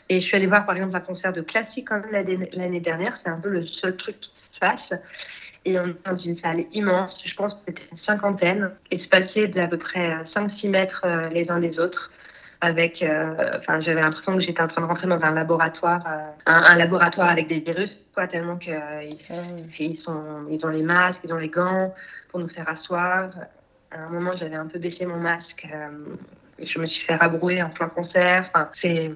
Et je suis allée voir par exemple un concert de classique l'année dernière. C'est un peu le seul truc qui se passe. Et on est dans une salle immense. Je pense que c'était une cinquantaine. Espacée d'à peu près 5-6 mètres euh, les uns des autres avec, euh, enfin, j'avais l'impression que j'étais en train de rentrer dans un laboratoire, un, laboratoire avec des virus, quoi, tellement que ils, sont, ils ont les masques, ils ont les gants pour nous faire asseoir. À un moment, j'avais un peu baissé mon masque je me suis fait rabrouer en plein concert. Enfin, c'est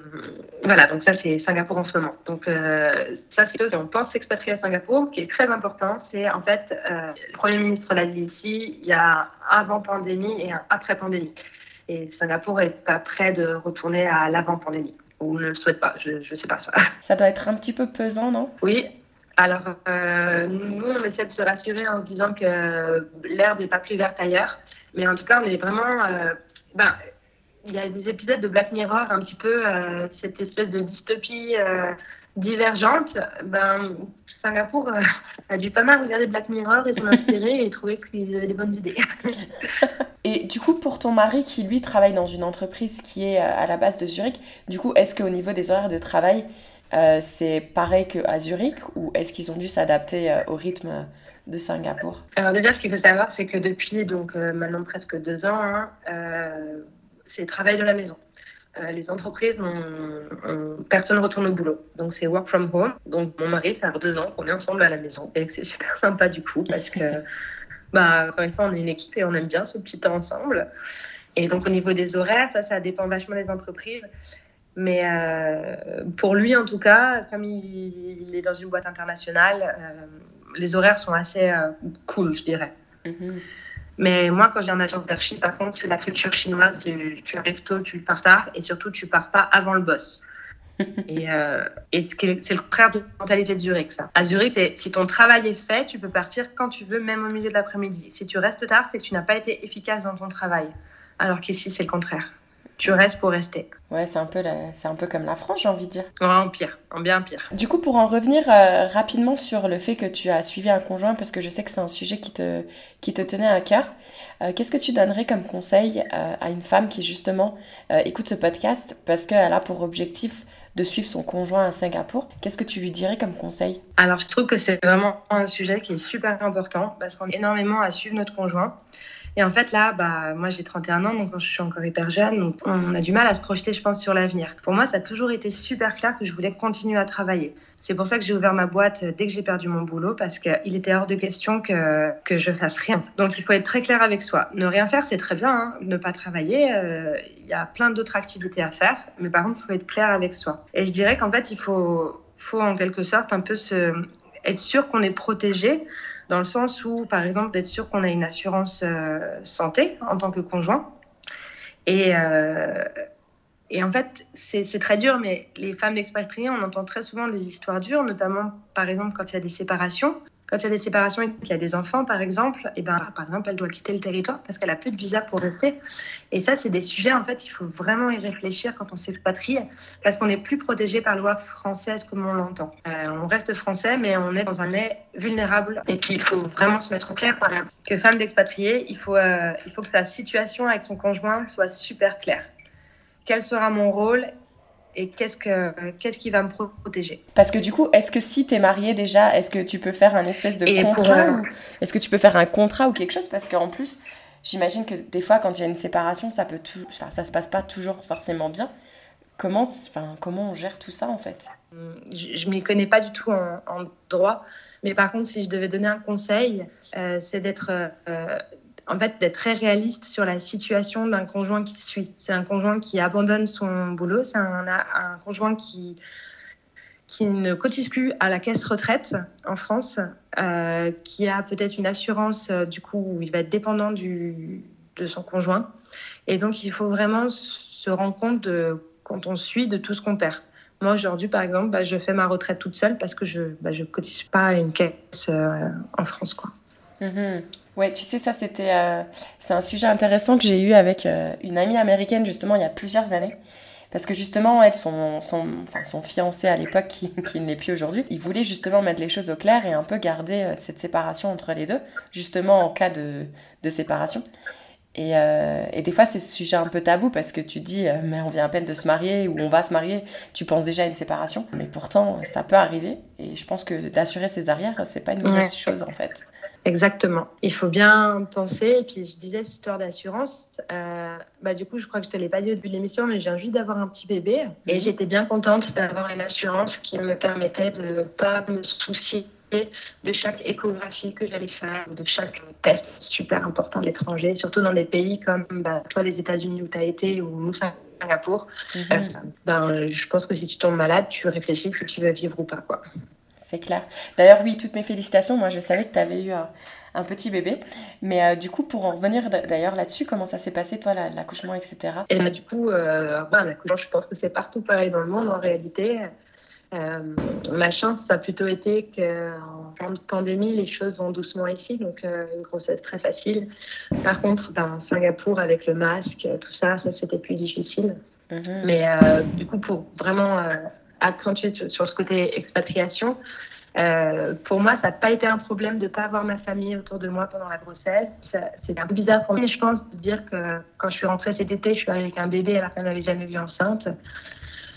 voilà, donc ça c'est Singapour en ce moment. Donc euh, ça c'est chose on pense s'expatrier à Singapour, qui est très important. C'est en fait euh, le Premier ministre l'a dit ici, il y a avant pandémie et un après pandémie. Et Singapour est pas prêt de retourner à l'avant pandémie ou ne le souhaite pas. Je ne sais pas ça. Ça doit être un petit peu pesant, non? Oui. Alors, euh, nous, on essaie de se rassurer en disant que l'herbe n'est pas plus verte ailleurs. Mais en tout cas, on est vraiment. ben, il y a des épisodes de Black Mirror, un petit peu euh, cette espèce de dystopie euh, divergente. Ben, Singapour euh, a dû pas mal regarder Black Mirror et s'en inspirer et trouver qu'ils avaient des bonnes idées. et du coup, pour ton mari qui lui travaille dans une entreprise qui est à la base de Zurich, du coup, est-ce qu'au niveau des horaires de travail, c'est pareil qu'à Zurich ou est-ce qu'ils ont dû s'adapter au rythme de Singapour? Alors déjà, ce qu'il faut savoir, c'est que depuis donc maintenant presque deux ans, hein, c'est travail de la maison. Euh, les entreprises, on, personne retourne au boulot. Donc, c'est work from home. Donc, mon mari, ça fait deux ans qu'on est ensemble à la maison. Et c'est super sympa du coup parce que, bah, encore une fois, on est une équipe et on aime bien ce petit temps ensemble. Et donc, au niveau des horaires, ça, ça dépend vachement des entreprises. Mais euh, pour lui, en tout cas, comme il, est dans une boîte internationale, euh, les horaires sont assez cool, je dirais. Mm-hmm. Mais moi, quand j'ai en agence d'archi, par contre, c'est la culture chinoise du tu arrives tôt, tu pars tard, et surtout, tu pars pas avant le boss. et, euh, et c'est le contraire de la mentalité de Zurich, ça. À Zurich, c'est si ton travail est fait, tu peux partir quand tu veux, même au milieu de l'après-midi. Si tu restes tard, c'est que tu n'as pas été efficace dans ton travail. Alors qu'ici, c'est le contraire tu restes pour rester. Ouais, c'est un, peu c'est un peu comme la France, j'ai envie de dire. en pire, en bien pire. Du coup, pour en revenir euh, rapidement sur le fait que tu as suivi un conjoint, parce que je sais que c'est un sujet qui te, qui te tenait à cœur, euh, qu'est-ce que tu donnerais comme conseil euh, à une femme qui justement écoute ce podcast parce qu'elle a pour objectif de suivre son conjoint à Singapour? Qu'est-ce que tu lui dirais comme conseil? Alors, je trouve que c'est vraiment un sujet qui est super important parce qu'on a énormément à suivre notre conjoint. Et en fait, là, bah, moi, j'ai 31 ans, donc je suis encore hyper jeune. On a du mal à se projeter, je pense, sur l'avenir. Pour moi, ça a toujours été super clair que je voulais continuer à travailler. C'est pour ça que j'ai ouvert ma boîte dès que j'ai perdu mon boulot, parce qu'il était hors de question que, que je fasse rien. Donc, il faut être très clair avec soi. Ne rien faire, c'est très bien. Hein. Ne pas travailler, euh, il y a plein d'autres activités à faire. Mais par contre, il faut être clair avec soi. Et je dirais qu'en fait, il faut, faut en quelque sorte un peu se, être sûr qu'on est protégé dans le sens où, par exemple, d'être sûr qu'on a une assurance euh, santé en tant que conjoint. Et, euh, et en fait, c'est très dur, mais les femmes d'expatriés, on entend très souvent des histoires dures, notamment, par exemple, quand il y a des séparations. Quand il y a des séparations et qu'il y a des enfants, par exemple, et eh ben, par exemple, elle doit quitter le territoire parce qu'elle a plus de visa pour rester. Et ça, c'est des sujets, en fait, il faut vraiment y réfléchir quand on s'expatrie parce qu'on n'est plus protégé par la loi française comme on l'entend. Euh, on reste français, mais on est dans un nez vulnérable. Et puis, il faut vraiment se mettre au clair par que femme d'expatrié, il, euh, il faut que sa situation avec son conjoint soit super claire. Quel sera mon rôle et qu'est-ce, que, qu'est-ce qui va me protéger. Parce que du coup, est-ce que si tu es mariée déjà, est-ce que tu peux faire un espèce de contrat ou... Est-ce que tu peux faire un contrat ou quelque chose? Parce qu'en plus, j'imagine que des fois, quand il y a une séparation, ça peut tout... enfin, ça se passe pas toujours forcément bien. Comment, enfin, comment on gère tout ça en fait? Je ne m'y connais pas du tout en, droit, mais par contre, si je devais donner un conseil, euh, c'est d'être euh, en fait, d'être très réaliste sur la situation d'un conjoint qui suit. C'est un conjoint qui abandonne son boulot, c'est un, conjoint qui, qui ne cotise plus à la caisse retraite en France, euh, qui a peut-être une assurance euh, du coup où il va être dépendant de son conjoint. Et donc, il faut vraiment se rendre compte de, quand on suit de tout ce qu'on perd. Moi, aujourd'hui, par exemple, bah, je fais ma retraite toute seule parce que je ne bah, cotise pas à une caisse euh, en France. Quoi. Mm-hmm. Ouais, tu sais, ça, c'était. Euh, c'est un sujet intéressant que j'ai eu avec euh, une amie américaine, justement, il y a plusieurs années. Parce que justement, elle, son, son, enfin, son fiancé à l'époque, qui, qui ne l'est plus aujourd'hui, il voulait justement mettre les choses au clair et un peu garder euh, cette séparation entre les deux, justement en cas de, de séparation. Et, et, des fois, c'est ce sujet un peu tabou parce que tu dis, mais on vient à peine de se marier ou on va se marier, tu penses déjà à une séparation. Mais pourtant, ça peut arriver. Et je pense que d'assurer ses arrières, c'est pas une mauvaise chose en fait. Exactement. Il faut bien penser. Et puis, je disais cette histoire d'assurance. Euh, bah, du coup, je crois que je te l'ai pas dit au début de l'émission, mais j'ai envie d'avoir un petit bébé. Et mhm. j'étais bien contente d'avoir une assurance qui me permettait de ne pas me soucier de chaque échographie que j'allais faire, de chaque test super important de l'étranger, surtout dans des pays comme bah, toi, les États-Unis où tu as été, ou nous, Singapour. Mhm. Euh, ben, je pense que si tu tombes malade, tu réfléchis si tu veux vivre ou pas. Quoi c'est clair. D'ailleurs, oui, toutes mes félicitations. Moi, je savais que tu avais eu un, petit bébé. Mais euh, du coup, pour en revenir d'ailleurs là-dessus, comment ça s'est passé, toi, l'accouchement, etc. Et bah, du coup, euh, bah, l'accouchement, je pense que c'est partout pareil dans le monde en réalité. Euh, ma chance, ça a plutôt été qu'en temps de pandémie, les choses vont doucement ici, donc une grossesse très facile. Par contre, dans Singapour, avec le masque, tout ça, ça c'était plus difficile. Mhm. Mais du coup, pour vraiment accentuer sur, sur, ce côté expatriation. Euh, pour moi, ça n'a pas été un problème de ne pas avoir ma famille autour de moi pendant la grossesse. C'est un peu bizarre pour moi, je pense, de dire que quand je suis rentrée cet été, je suis avec un bébé alors qu'elle n'avait jamais vu enceinte.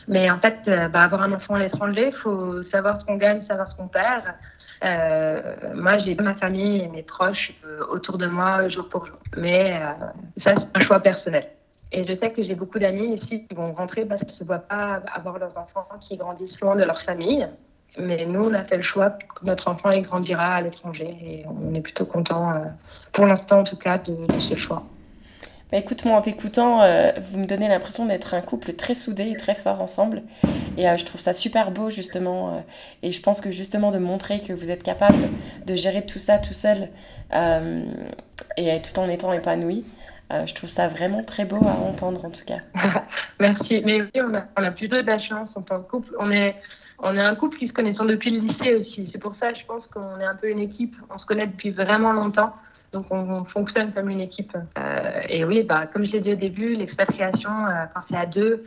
Mais en fait, euh, bah, avoir un enfant à l'étranger, il faut savoir ce qu'on gagne, savoir ce qu'on perd. Euh, moi, j'ai ma famille et mes proches euh, autour de moi jour pour jour. Mais euh, ça, c'est un choix personnel. Et je sais que j'ai beaucoup d'amis ici qui vont rentrer parce qu'ils ne se voient pas avoir leurs enfants qui grandissent loin de leur famille. Mais nous, on a fait le choix que notre enfant il grandira à l'étranger et on est plutôt content, euh, pour l'instant en tout cas, de, ce choix. Bah écoute, moi en t'écoutant, euh, vous me donnez l'impression d'être un couple très soudé et très fort ensemble. Et euh, je trouve ça super beau justement. et je pense que justement de montrer que vous êtes capable de gérer tout ça tout seul et tout en étant épanoui. Euh, je trouve ça vraiment très beau à entendre en tout cas. Merci. Mais oui, on a, on a plutôt de la chance en tant que couple. On est, un couple qui se connaît depuis le lycée aussi. C'est pour ça, je pense qu'on est un peu une équipe. On se connaît depuis vraiment longtemps. Donc, on, fonctionne comme une équipe. Euh, et oui, bah, comme je l'ai dit au début, l'expatriation, euh, quand c'est à deux,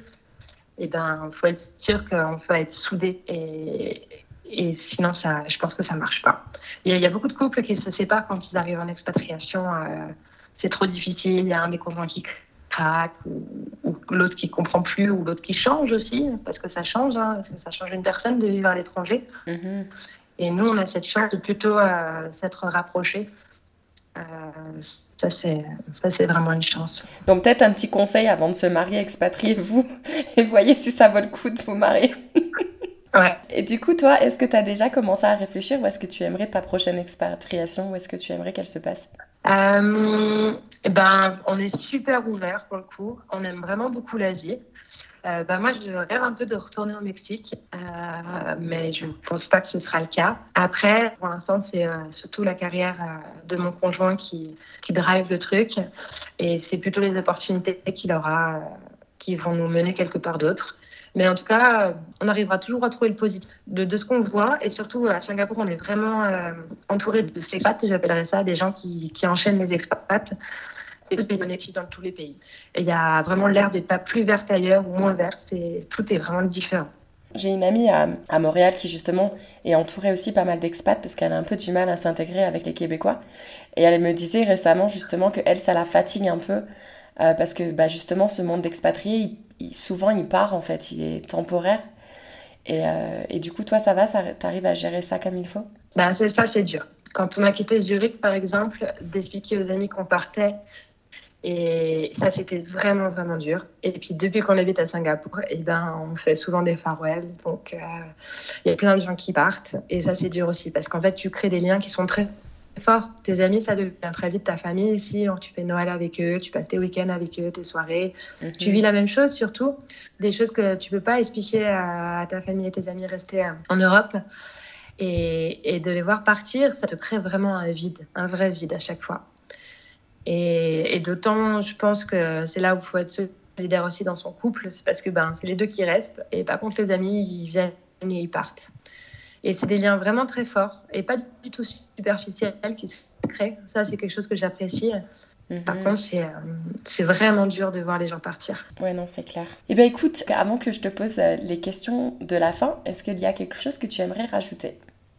il eh ben, faut être sûr qu'on peut être soudé. Et, et sinon, ça, je pense que ça marche pas. Il y, a, beaucoup de couples qui se séparent quand ils arrivent en expatriation c'est trop difficile, il y a un des conjoints qui craque, ou, l'autre qui comprend plus, ou l'autre qui change aussi, parce que ça change, hein, ça change une personne de vivre à l'étranger. Mm-hmm. Et nous, on a cette chance de plutôt euh, s'être rapprochés. Euh, ça, c'est vraiment une chance. Donc, peut-être un petit conseil avant de se marier, expatriez-vous et voyez si ça vaut le coup de vous marier. ouais. Et du coup, toi, est-ce que tu as déjà commencé à réfléchir ou est-ce que tu aimerais ta prochaine expatriation ou est-ce que tu aimerais qu'elle se passe? Euh, ben, on est super ouvert pour le coup. On aime vraiment beaucoup l'Asie. Euh, ben moi, je rêve un peu de retourner au Mexique, euh, mais je ne pense pas que ce sera le cas. Après, pour l'instant, c'est euh, surtout la carrière euh, de mon conjoint qui, qui drive le truc, et c'est plutôt les opportunités qu'il aura qui vont nous mener quelque part d'autre. Mais en tout cas, on arrivera toujours à trouver le positif de, ce qu'on voit. Et surtout, à Singapour, on est vraiment euh, entouré de expats, j'appellerais ça, des gens qui, qui enchaînent les expats. Et tout est bénéfique dans tous les pays. Et il y a vraiment l'air d'être pas plus vert ailleurs ou moins vert. Tout est vraiment différent. J'ai une amie à, à, Montréal qui justement est entourée aussi pas mal d'expats parce qu'elle a un peu du mal à s'intégrer avec les Québécois. Et elle me disait récemment justement que elle, ça la fatigue un peu parce que bah, justement, ce monde d'expatriés, souvent, il part, en fait, il est temporaire. Et, et du coup, toi, ça va, tu arrives à gérer ça comme il faut? Bah, c'est ça, c'est dur. Quand on a quitté Zurich, par exemple, d'expliquer aux amis qu'on partait, et ça, c'était vraiment, vraiment dur. Et puis, depuis qu'on habite à Singapour, eh ben, on fait souvent des farewells. Donc, euh, il y a plein de gens qui partent. Et ça, c'est dur aussi. Parce qu'en fait, tu crées des liens qui sont très forts. Tes amis, ça devient très vite ta famille ici. Donc, tu fais Noël avec eux, tu passes tes week-ends avec eux, tes soirées. Mhm. Tu vis la même chose, surtout. Des choses que tu peux pas expliquer à, ta famille et tes amis restés en Europe. Et, et, de les voir partir, ça te crée vraiment un vide, un vrai vide à chaque fois. Et, et d'autant, je pense que c'est là où il faut être solidaire aussi dans son couple, c'est parce que ben, c'est les deux qui restent. Et par contre, les amis, ils viennent et ils partent. Et c'est des liens vraiment très forts et pas du tout superficiels qui se créent. Ça, c'est quelque chose que j'apprécie. Par mhm. contre, euh, c'est vraiment dur de voir les gens partir. Ouais, non, c'est clair. Eh bien, écoute, avant que je te pose euh, les questions de la fin, est-ce qu'il y a quelque chose que tu aimerais rajouter?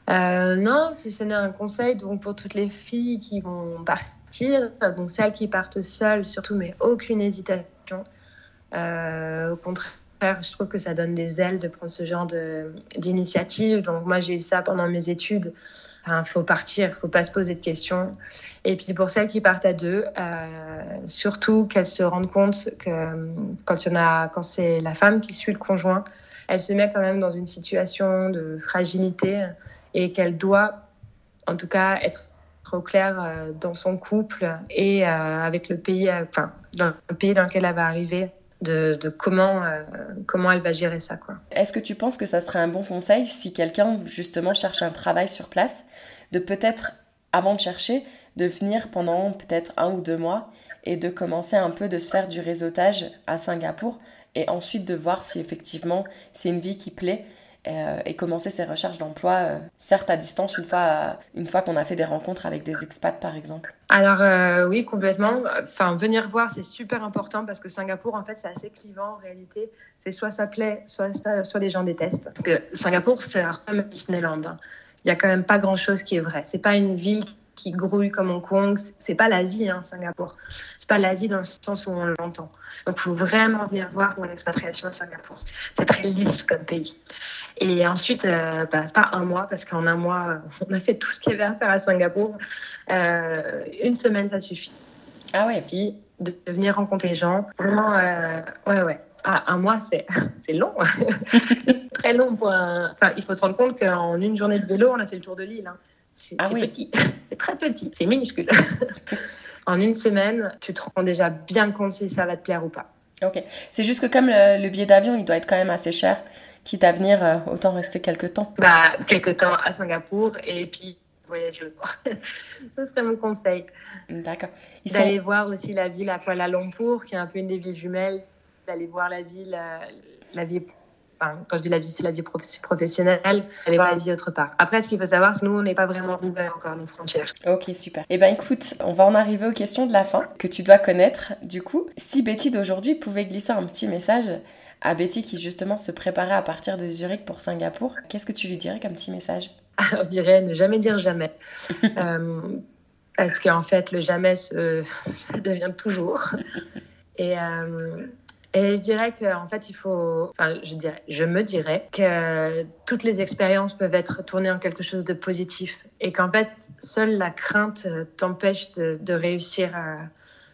Euh, Non, si ce n'est un conseil donc pour toutes les filles qui vont partir, donc celles qui partent seules surtout, mais aucune hésitation. au contraire, je trouve que ça donne des ailes de prendre ce genre d'initiative. Donc moi, j'ai eu ça pendant mes études. Il faut partir, il faut pas se poser de questions. Et puis pour celles qui partent à deux, euh, surtout qu'elles se rendent compte que quand, quand c'est la femme qui suit le conjoint, elle se met quand même dans une situation de fragilité et qu'elle doit, en tout cas, être trop claire euh, dans son couple et euh, avec le pays, enfin, le pays dans lequel elle va arriver de, comment, euh, comment elle va gérer ça. Est-ce que tu penses que ça serait un bon conseil si quelqu'un justement cherche un travail sur place, de peut-être, avant de chercher, de venir pendant peut-être un ou deux mois et de commencer un peu de se faire du réseautage à Singapour et ensuite de voir si effectivement c'est une vie qui plaît euh, et commencer ses recherches d'emploi, euh, certes à distance, une fois, une fois qu'on a fait des rencontres avec des expats, par exemple Alors euh, oui, complètement. Enfin, venir voir, c'est super important parce que Singapour, en fait, c'est assez clivant en réalité. C'est soit ça plaît, soit, les gens détestent. Parce que Singapour, c'est un peu Disneyland. Hein. Il n'y a quand même pas grand-chose qui est vrai. C'est pas une ville qui grouille comme Hong Kong. C'est pas l'Asie, hein, Singapour. C'est pas l'Asie dans le sens où on l'entend. Donc, il faut vraiment venir voir mon expatriation à Singapour. C'est très lisse comme pays. Et ensuite, euh, bah, pas un mois, parce qu'en un mois, on a fait tout ce qu'il y avait à faire à Singapour. Euh, une semaine, ça suffit. Ah ouais. De venir rencontrer les gens. Vraiment, euh, ouais, ouais. Ah, un mois, c'est, c'est long. Très long pour un... Enfin, il faut se rendre compte qu'en une journée de vélo, on a fait le tour de l'île. Hein. C'est, ah oui. petit. C'est très petit. C'est minuscule. en une semaine, tu te rends déjà bien compte si ça va te plaire ou pas. Ok. C'est juste que comme le, le billet d'avion, il doit être quand même assez cher quitte à venir, euh, autant rester quelques temps. Bah, quelques temps à Singapour et puis voyager. Ce serait mon conseil. D'accord. D'aller voir aussi la ville à Kuala Lumpur, qui est un peu une des villes jumelles. D'aller voir la ville, euh, la vie Enfin, quand je dis la vie, c'est la vie professionnelle, aller voir la vie autre part. Après, ce qu'il faut savoir, c'est que nous, on n'est pas vraiment ouvert encore nos frontières. Ok, super. Eh bien, écoute, on va en arriver aux questions de la fin, que tu dois connaître, du coup. Si Betty d'aujourd'hui pouvait glisser un petit message à Betty qui justement se préparait à partir de Zurich pour Singapour, qu'est-ce que tu lui dirais comme petit message? Alors je dirais ne jamais dire jamais. euh, parce qu'en fait, le jamais, ça devient toujours. Et, euh, et je dirais qu'en fait, il faut. Enfin, je, dirais, je me dirais que toutes les expériences peuvent être tournées en quelque chose de positif. Et qu'en fait, seule la crainte t'empêche de, réussir à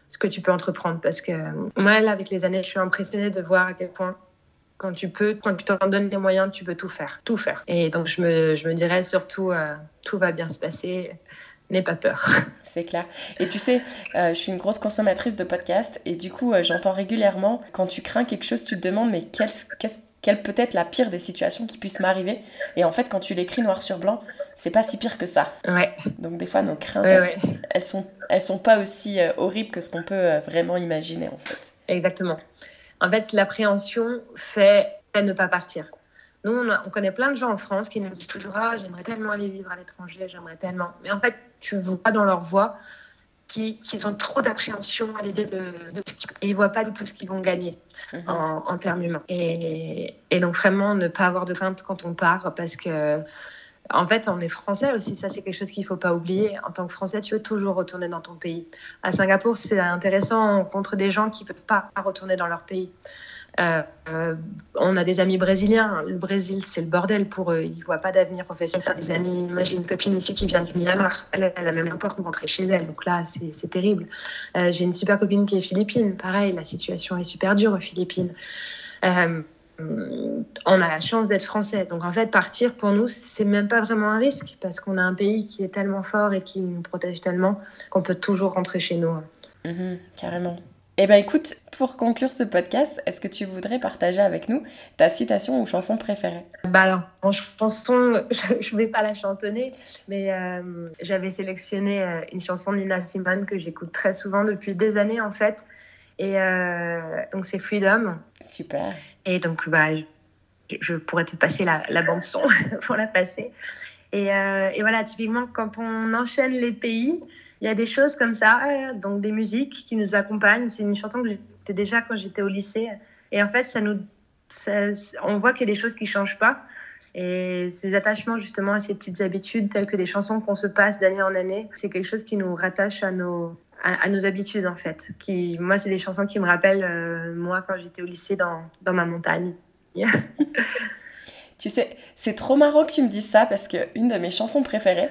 ce que tu peux entreprendre. Parce que moi, là, avec les années, je suis impressionnée de voir à quel point quand tu peux, quand tu t'en donnes les moyens, tu peux tout faire, tout faire. Et donc je me, je me dirais surtout, euh, tout va bien se passer, n'aie pas peur. C'est clair. Et tu sais, euh, je suis une grosse consommatrice de podcasts et du coup, euh, j'entends régulièrement quand tu crains quelque chose, tu te demandes mais quelle, quelle peut être la pire des situations qui puissent m'arriver? Et en fait, quand tu l'écris noir sur blanc, c'est pas si pire que ça. Ouais. Donc des fois, nos craintes, elles, sont, elles sont pas aussi horribles que ce qu'on peut vraiment imaginer en fait. Exactement. En fait, l'appréhension fait, ne pas partir. Nous, on, connaît plein de gens en France qui nous disent toujours Ah, j'aimerais tellement aller vivre à l'étranger, j'aimerais tellement. Mais en fait, tu vois dans leur voix qu'ils ont trop d'appréhension à l'idée de, de, Ils ne voient pas du tout ce qu'ils vont gagner mhm. en, termes humains. Et, donc, vraiment, ne pas avoir de crainte quand on part parce que en fait, on est français aussi, ça c'est quelque chose qu'il ne faut pas oublier. En tant que français, tu veux toujours retourner dans ton pays. À Singapour, c'est intéressant, on rencontre des gens qui ne peuvent pas retourner dans leur pays. Euh, euh, on a des amis brésiliens. Le Brésil, c'est le bordel pour eux. Ils ne voient pas d'avenir professionnel. Des amis, moi j'ai une copine ici qui vient du Myanmar. Elle, a même pas rentrer chez elle. Donc là, c'est terrible. Euh, j'ai une super copine qui est philippine. Pareil, la situation est super dure aux Philippines. on a la chance d'être français. Donc en fait, partir pour nous, c'est même pas vraiment un risque parce qu'on a un pays qui est tellement fort et qui nous protège tellement qu'on peut toujours rentrer chez nous. Mhm, carrément. Eh bien écoute, pour conclure ce podcast, est-ce que tu voudrais partager avec nous ta citation ou chanson préférée? Bah alors, en chanson, je ne vais pas la chantonner, mais euh, j'avais sélectionné euh, une chanson de Nina Simone que j'écoute très souvent depuis des années en fait. Et euh, donc c'est Freedom. Super. Et donc bah, je, pourrais te passer la, la bande son pour la passer. Et, et voilà, typiquement quand on enchaîne les pays, il y a des choses comme ça, euh, donc des musiques qui nous accompagnent. C'est une chanson que j'étais déjà quand j'étais au lycée. Et en fait, ça nous, on voit qu'il y a des choses qui ne changent pas. Et ces attachements justement à ces petites habitudes, telles que des chansons qu'on se passe d'année en année, c'est quelque chose qui nous rattache à nos, à, nos habitudes en fait. Qui, moi, c'est des chansons qui me rappellent euh, moi quand j'étais au lycée dans, dans ma montagne. tu sais, c'est trop marrant que tu me dises ça parce que une de mes chansons préférées,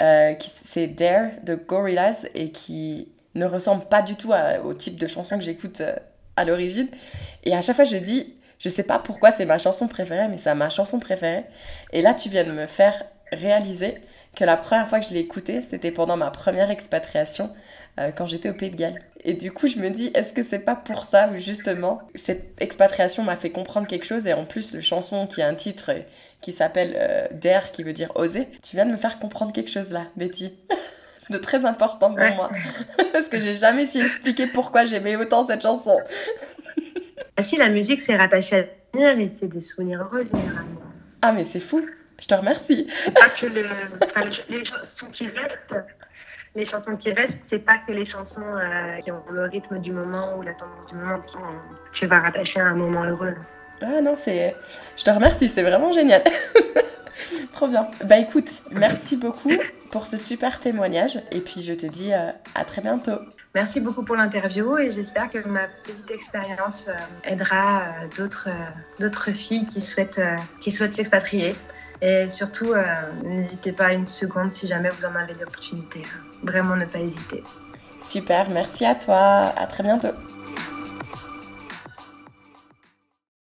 euh, c'est Dare de Gorillaz et qui ne ressemble pas du tout au type de chanson que j'écoute euh, à l'origine. Et à chaque fois, je dis, je sais pas pourquoi c'est ma chanson préférée, mais c'est ma chanson préférée. Et là, tu viens de me faire réaliser que la première fois que je l'ai écoutée, c'était pendant ma première expatriation euh, quand j'étais au Pays de Galles. Et du coup, je me dis, est-ce que c'est pas pour ça où justement cette expatriation m'a fait comprendre quelque chose et en plus, le chanson qui a un titre qui s'appelle euh, Dare, qui veut dire oser, tu viens de me faire comprendre quelque chose là, Betty. de très important pour moi. Parce que j'ai jamais su expliquer pourquoi j'aimais autant cette chanson. ah si, la musique, c'est rattaché à l'avenir et c'est des souvenirs heureux généralement. Ah, mais c'est fou. Je te remercie. C'est pas que le, les chansons qui restent, les chansons qui restent, c'est pas que les chansons euh, qui ont le rythme du moment ou la tendance du moment. Tu vas rattacher à un moment heureux. Ah non, c'est. Je te remercie, c'est vraiment génial. Trop bien. Bah écoute, merci beaucoup pour ce super témoignage et puis je te dis euh, à très bientôt. Merci beaucoup pour l'interview et j'espère que ma petite expérience euh, aidera d'autres d'autres filles qui souhaitent qui souhaitent s'expatrier. Et surtout, euh, n'hésitez pas une seconde si jamais vous en avez l'opportunité. Vraiment, ne pas hésiter. Super, merci à toi. À très bientôt.